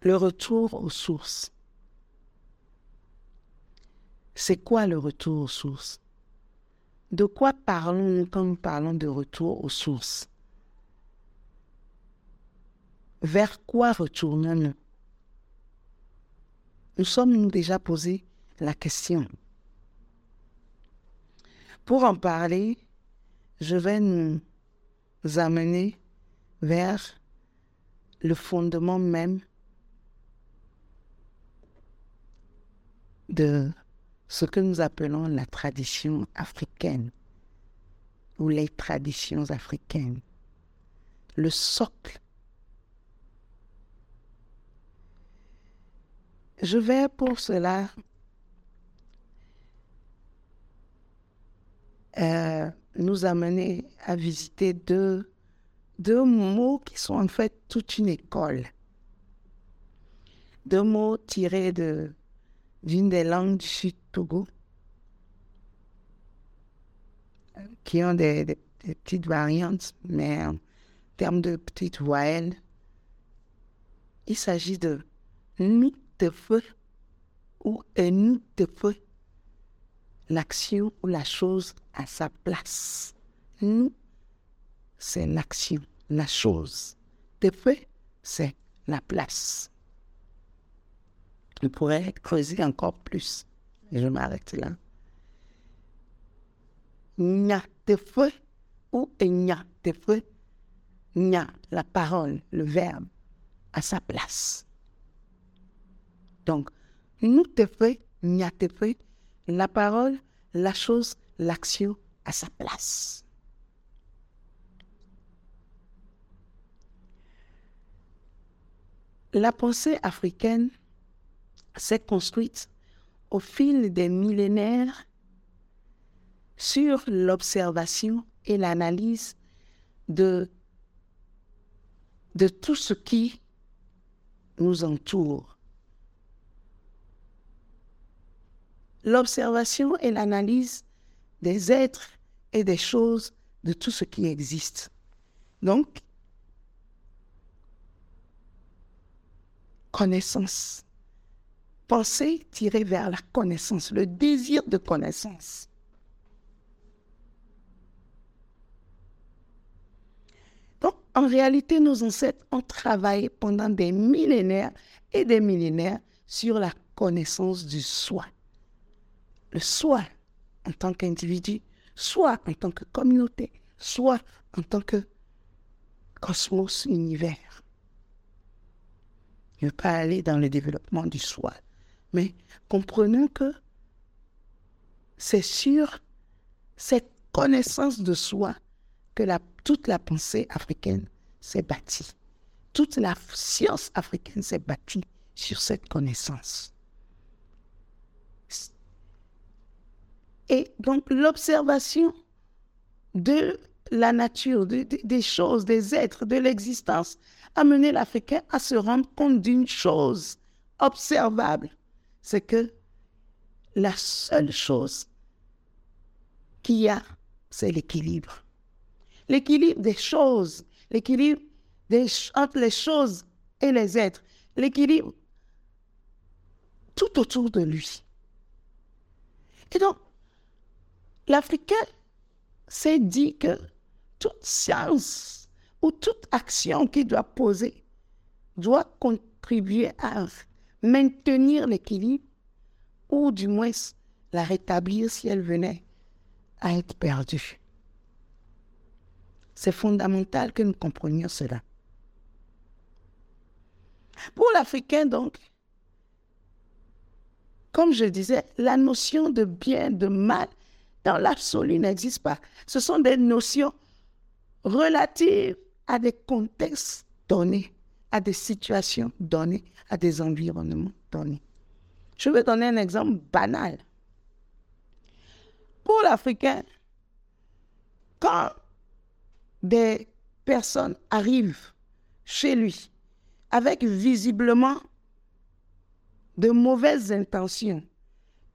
le retour aux sources. C'est quoi le retour aux sources? De quoi parlons-nous quand nous parlons de retour aux sources? Vers quoi retournons-nous? Nous sommes-nous déjà posé la question. Pour en parler, je vais nous amener vers le fondement même de ce que nous appelons la tradition africaine ou les traditions africaines, le socle. Je vais pour cela euh, nous amener à visiter deux, deux mots qui sont en fait toute une école. Deux mots tirés de d'une des langues du Sud qui ont des, petites variantes, mais en termes de petites voyelles, il s'agit de nous de feu ou nous de feu, l'action ou la chose à sa place. Nous, c'est l'action, la chose. De feu, c'est la place. Je pourrais creuser encore plus. Je m'arrête là. Nya te feu ou nya te feu. Nya, la parole, le verbe, à sa place. Donc, nous te nya te feu, la parole, la chose, l'action à sa place. La pensée africaine s'est construite au fil des millénaires sur l'observation et l'analyse de, de tout ce qui nous entoure. L'observation et l'analyse des êtres et des choses de tout ce qui existe. Donc, connaissance pensée tirée vers la connaissance, le désir de connaissance. Donc, en réalité, nos ancêtres ont travaillé pendant des millénaires et des millénaires sur la connaissance du soi. Le soi en tant qu'individu, soit en tant que communauté, soit en tant que cosmos univers. Je ne veux pas aller dans le développement du soi. Mais comprenons que c'est sur cette connaissance de soi que toute la pensée africaine s'est bâtie. Toute la science africaine s'est bâtie sur cette connaissance. Et donc l'observation de la nature, des choses, des êtres, de l'existence, a mené l'Africain à se rendre compte d'une chose observable, c'est que la seule chose qu'il y a, c'est l'équilibre. L'équilibre des choses, l'équilibre entre les choses et les êtres, l'équilibre tout autour de lui. Et donc, l'Africain s'est dit que toute science ou toute action qu'il doit poser doit contribuer à maintenir l'équilibre ou du moins la rétablir si elle venait à être perdue. C'est fondamental que nous comprenions cela. Pour l'Africain, donc, comme je disais, la notion de bien, de mal, dans l'absolu n'existe pas. Ce sont des notions relatives à des contextes donnés à des situations données, à des environnements donnés. Je vais donner un exemple banal. Pour l'Africain, quand des personnes arrivent chez lui avec visiblement de mauvaises intentions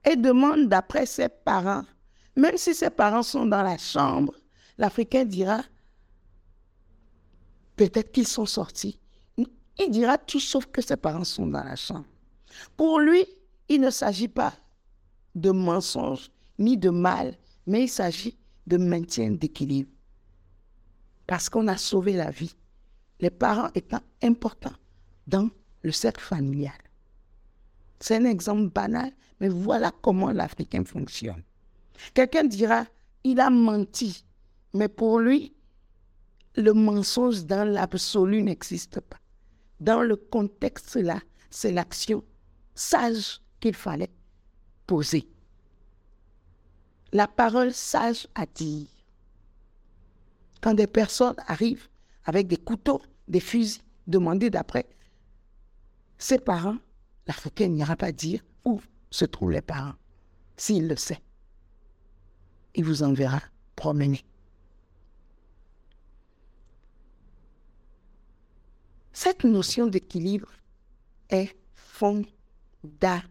et demandent d'après ses parents, même si ses parents sont dans la chambre, l'Africain dira, peut-être qu'ils sont sortis il dira tout sauf que ses parents sont dans la chambre. Pour lui, il ne s'agit pas de mensonge ni de mal, mais il s'agit de maintien d'équilibre. Parce qu'on a sauvé la vie, les parents étant importants dans le cercle familial. C'est un exemple banal, mais voilà comment l'Africain fonctionne. Quelqu'un dira, il a menti, mais pour lui, le mensonge dans l'absolu n'existe pas. Dans le contexte là, c'est l'action sage qu'il fallait poser. La parole sage à dire. Quand des personnes arrivent avec des couteaux, des fusils, demander d'après ses parents, l'Africain n'ira pas dire où se trouvent les parents. S'il le sait, il vous enverra promener. Cette notion d'équilibre est fondamentale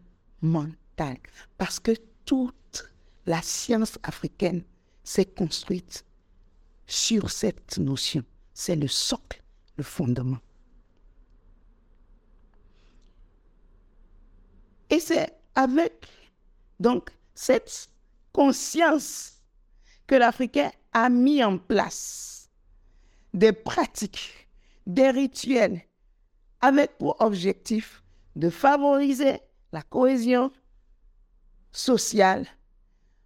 parce que toute la science africaine s'est construite sur cette notion. C'est le socle, le fondement. Et c'est avec donc cette conscience que l'Africain a mis en place des pratiques des rituels avec pour objectif de favoriser la cohésion sociale,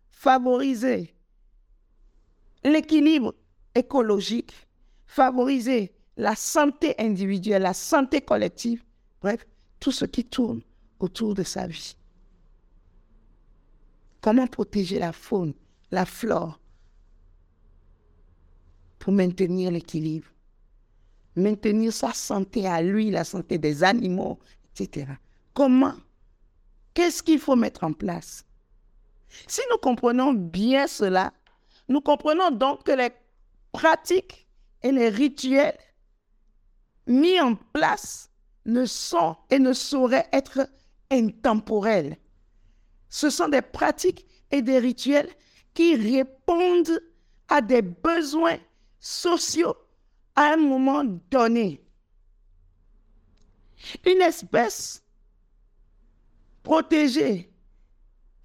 favoriser l'équilibre écologique, favoriser la santé individuelle, la santé collective, bref, tout ce qui tourne autour de sa vie. Comment protéger la faune, la flore pour maintenir l'équilibre? Maintenir sa santé à lui, la santé des animaux, etc. Comment? Qu'est-ce qu'il faut mettre en place? Si nous comprenons bien cela, nous comprenons donc que les pratiques et les rituels mis en place ne sont et ne sauraient être intemporels. Ce sont des pratiques et des rituels qui répondent à des besoins sociaux à un moment donné. Une espèce protégée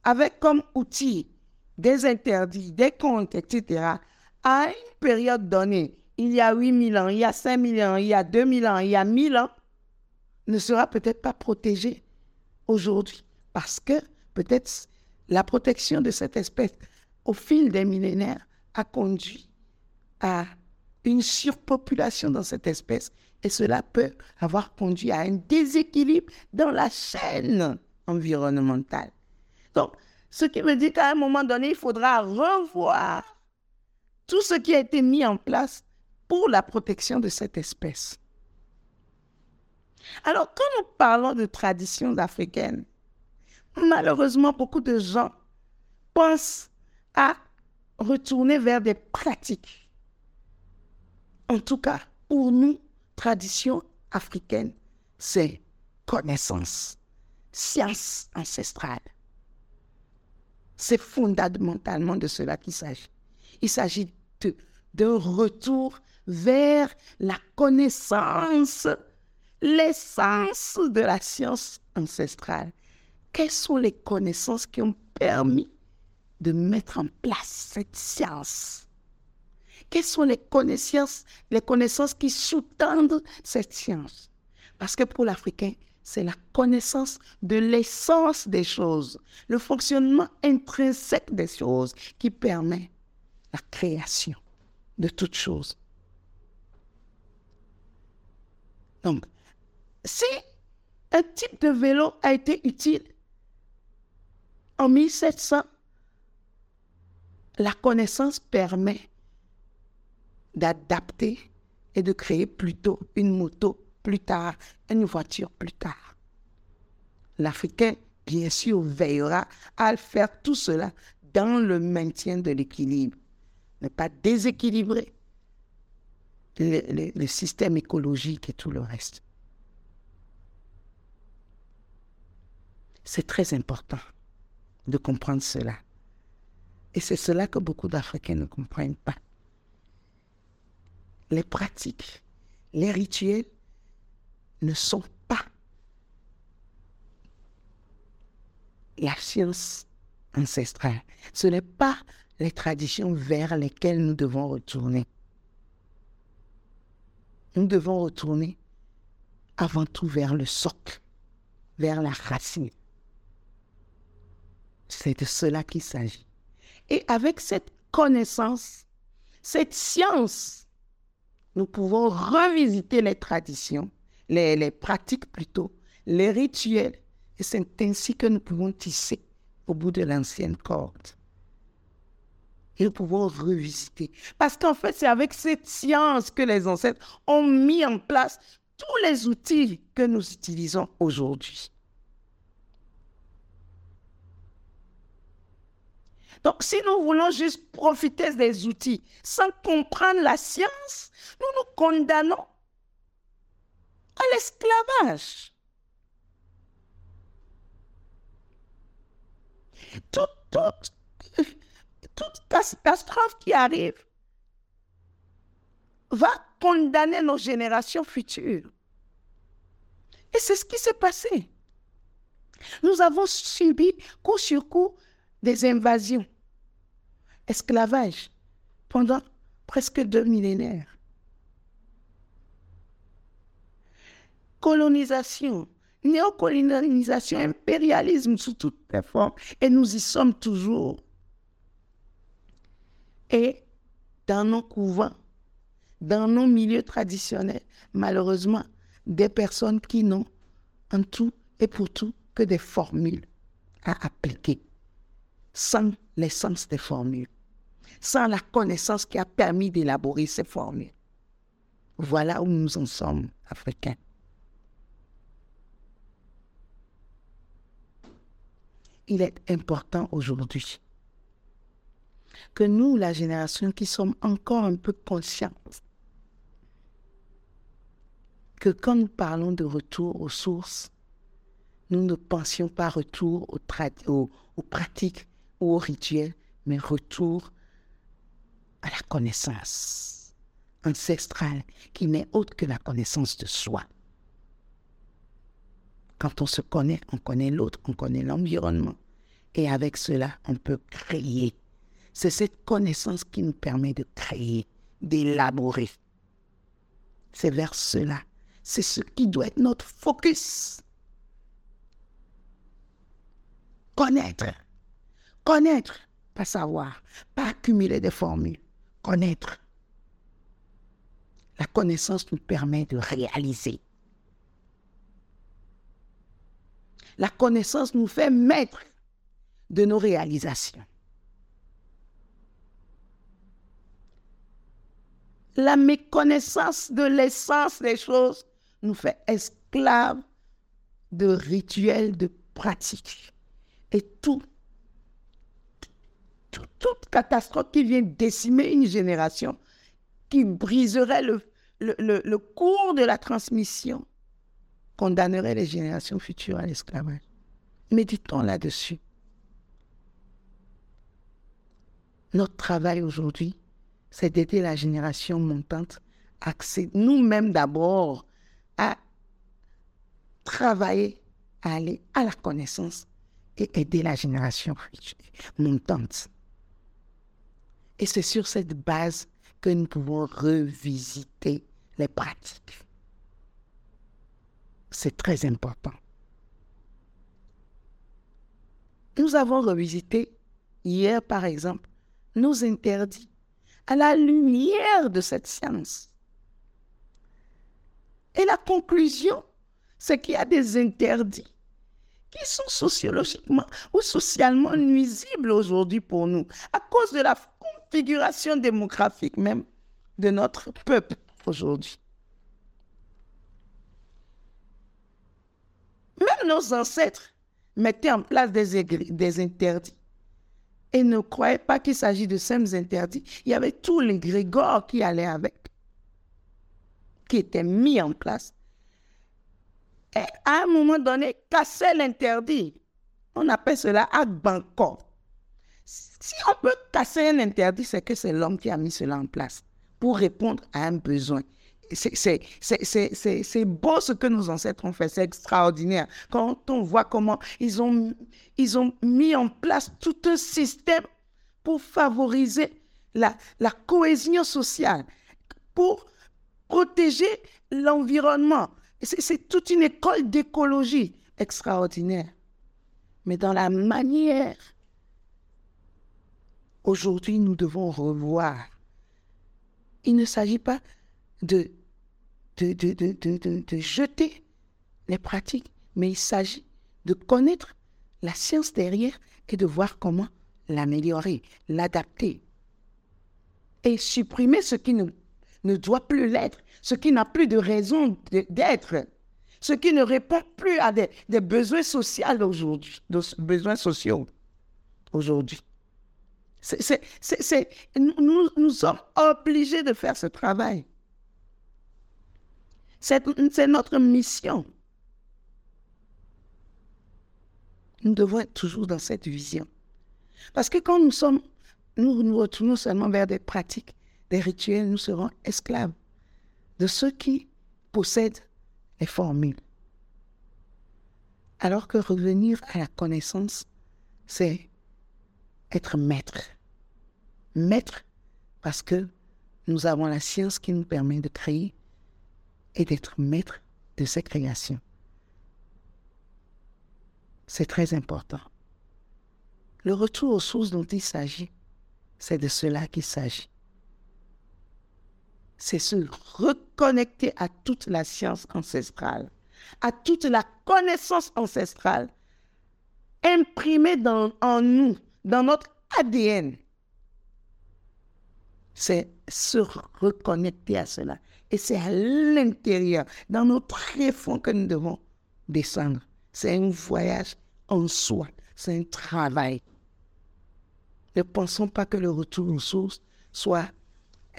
avec comme outil des interdits, des comptes, etc., à une période donnée, il y a 8000 ans, il y a 5000 ans, il y a 2000 ans, il y a 1000 ans, ne sera peut-être pas protégée aujourd'hui. Parce que peut-être la protection de cette espèce au fil des millénaires a conduit à une surpopulation dans cette espèce et cela peut avoir conduit à un déséquilibre dans la chaîne environnementale. Donc, ce qui me dit qu'à un moment donné, il faudra revoir tout ce qui a été mis en place pour la protection de cette espèce. Alors, quand nous parlons de traditions africaines, malheureusement, beaucoup de gens pensent à retourner vers des pratiques en tout cas, pour nous, tradition africaine, c'est connaissance, science ancestrale. C'est fondamentalement de cela qu'il s'agit. Il s'agit d'un retour vers la connaissance, l'essence de la science ancestrale. Quelles sont les connaissances qui ont permis de mettre en place cette science quelles sont les connaissances, les connaissances qui sous-tendent cette science? Parce que pour l'Africain, c'est la connaissance de l'essence des choses, le fonctionnement intrinsèque des choses qui permet la création de toutes choses. Donc, si un type de vélo a été utile en 1700, la connaissance permet d'adapter et de créer plutôt une moto plus tard, une voiture plus tard. L'Africain, bien sûr, veillera à faire tout cela dans le maintien de l'équilibre, ne pas déséquilibrer le, le, système écologique et tout le reste. C'est très important de comprendre cela. Et c'est cela que beaucoup d'Africains ne comprennent pas les pratiques, les rituels, ne sont pas la science ancestrale. Ce n'est pas les traditions vers lesquelles nous devons retourner. Nous devons retourner avant tout vers le socle, vers la racine. C'est de cela qu'il s'agit. Et avec cette connaissance, cette science, nous pouvons revisiter les traditions, les, pratiques plutôt, les rituels. Et c'est ainsi que nous pouvons tisser au bout de l'ancienne corde. Et nous pouvons revisiter. Parce qu'en fait, c'est avec cette science que les ancêtres ont mis en place tous les outils que nous utilisons aujourd'hui. Donc, si nous voulons juste profiter des outils sans comprendre la science, nous nous condamnons à l'esclavage. Toute, toute catastrophe qui arrive va condamner nos générations futures. Et c'est ce qui s'est passé. Nous avons subi coup sur coup des invasions, esclavage pendant presque deux millénaires. Colonisation, néocolonisation, impérialisme sous toutes les formes, et nous y sommes toujours. Et dans nos couvents, dans nos milieux traditionnels, malheureusement, des personnes qui n'ont en tout et pour tout que des formules à appliquer, sans l'essence des formules, sans la connaissance qui a permis d'élaborer ces formules. Voilà où nous en sommes, Africains. Il est important aujourd'hui que nous, la génération qui sommes encore un peu conscientes, que quand nous parlons de retour aux sources, nous ne pensions pas retour aux, aux pratiques ou aux rituels, mais retour à la connaissance ancestrale qui n'est autre que la connaissance de soi. Quand on se connaît, on connaît l'autre, on connaît l'environnement. Et avec cela, on peut créer c'est cette connaissance qui nous permet de créer, d'élaborer. C'est vers cela. C'est ce qui doit être notre focus. Connaître. Connaître, pas savoir, pas accumuler des formules. Connaître. La connaissance nous permet de réaliser. La connaissance nous fait maître de nos réalisations. la méconnaissance de l'essence des choses nous fait esclaves de rituels, de pratiques. Et tout, toute catastrophe qui vient décimer une génération, qui briserait le, le cours de la transmission, condamnerait les générations futures à l'esclavage. Méditons là-dessus. Notre travail aujourd'hui, c'est d'aider la génération montante à nous-mêmes d'abord à travailler, à aller à la connaissance et aider la génération montante. Et c'est sur cette base que nous pouvons revisiter les pratiques. C'est très important. Nous avons revisité hier, par exemple, nos interdits à la lumière de cette science. Et la conclusion, c'est qu'il y a des interdits qui sont sociologiquement ou socialement nuisibles aujourd'hui pour nous, à cause de la démographique même de notre peuple aujourd'hui. Même nos ancêtres mettaient en place des, interdits et ne croyez pas qu'il s'agit de simples interdits. Il y avait tous les grégores qui allaient avec, qui étaient mis en place. Et à un moment donné, casser l'interdit. On appelle cela banco. Si on peut casser un interdit, c'est que c'est l'homme qui a mis cela en place pour répondre à un besoin. c'est beau ce que nos ancêtres ont fait, c'est extraordinaire. Quand on voit comment ils ont, mis en place tout un système pour favoriser la cohésion sociale, pour protéger l'environnement. C'est toute une école d'écologie extraordinaire. Mais dans la manière, aujourd'hui, nous devons revoir. Il ne s'agit pas de, de, de, de, jeter les pratiques, mais il s'agit de connaître la science derrière et de voir comment l'améliorer, l'adapter et supprimer ce qui ne, ne doit plus l'être, ce qui n'a plus de raison d'être, ce qui ne répond plus à des, des besoins sociaux aujourd'hui, besoins sociaux aujourd'hui. C'est, nous, nous sommes obligés de faire ce travail. C'est, notre mission. Nous devons être toujours dans cette vision. Parce que quand nous sommes, nous nous retournons seulement vers des pratiques, des rituels, nous serons esclaves de ceux qui possèdent les formules. Alors que revenir à la connaissance, c'est être maître. Maître parce que nous avons la science qui nous permet de créer et d'être maître de ces créations. C'est très important. Le retour aux sources dont il s'agit, c'est de cela qu'il s'agit. C'est se reconnecter à toute la science ancestrale, à toute la connaissance ancestrale imprimée dans, en nous, dans notre ADN. C'est se reconnecter à cela. Et c'est à l'intérieur, dans notre tréfonds que nous devons descendre. C'est un voyage en soi. C'est un travail. Ne pensons pas que le retour aux sources soit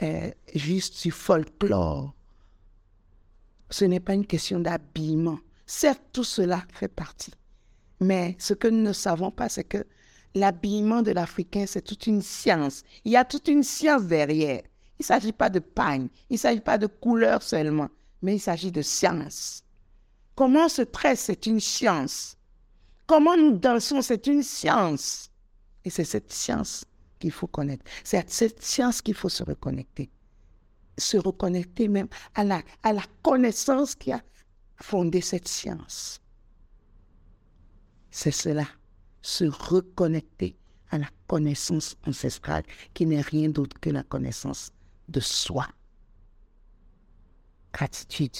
euh, juste du folklore. Ce n'est pas une question d'habillement. Certes, tout cela fait partie. Mais ce que nous ne savons pas, c'est que l'habillement de l'Africain, c'est toute une science. Il y a toute une science derrière. Il ne s'agit pas de pagne, il ne s'agit pas de couleur seulement, mais il s'agit de science. Comment on se tresse, c'est une science. Comment nous dansons, c'est une science. Et c'est cette science qu'il faut connaître. C'est à cette science qu'il faut se reconnecter. Se reconnecter même à la, à la connaissance qui a fondé cette science. C'est cela, se reconnecter à la connaissance ancestrale qui n'est rien d'autre que la connaissance de soi. Gratitude.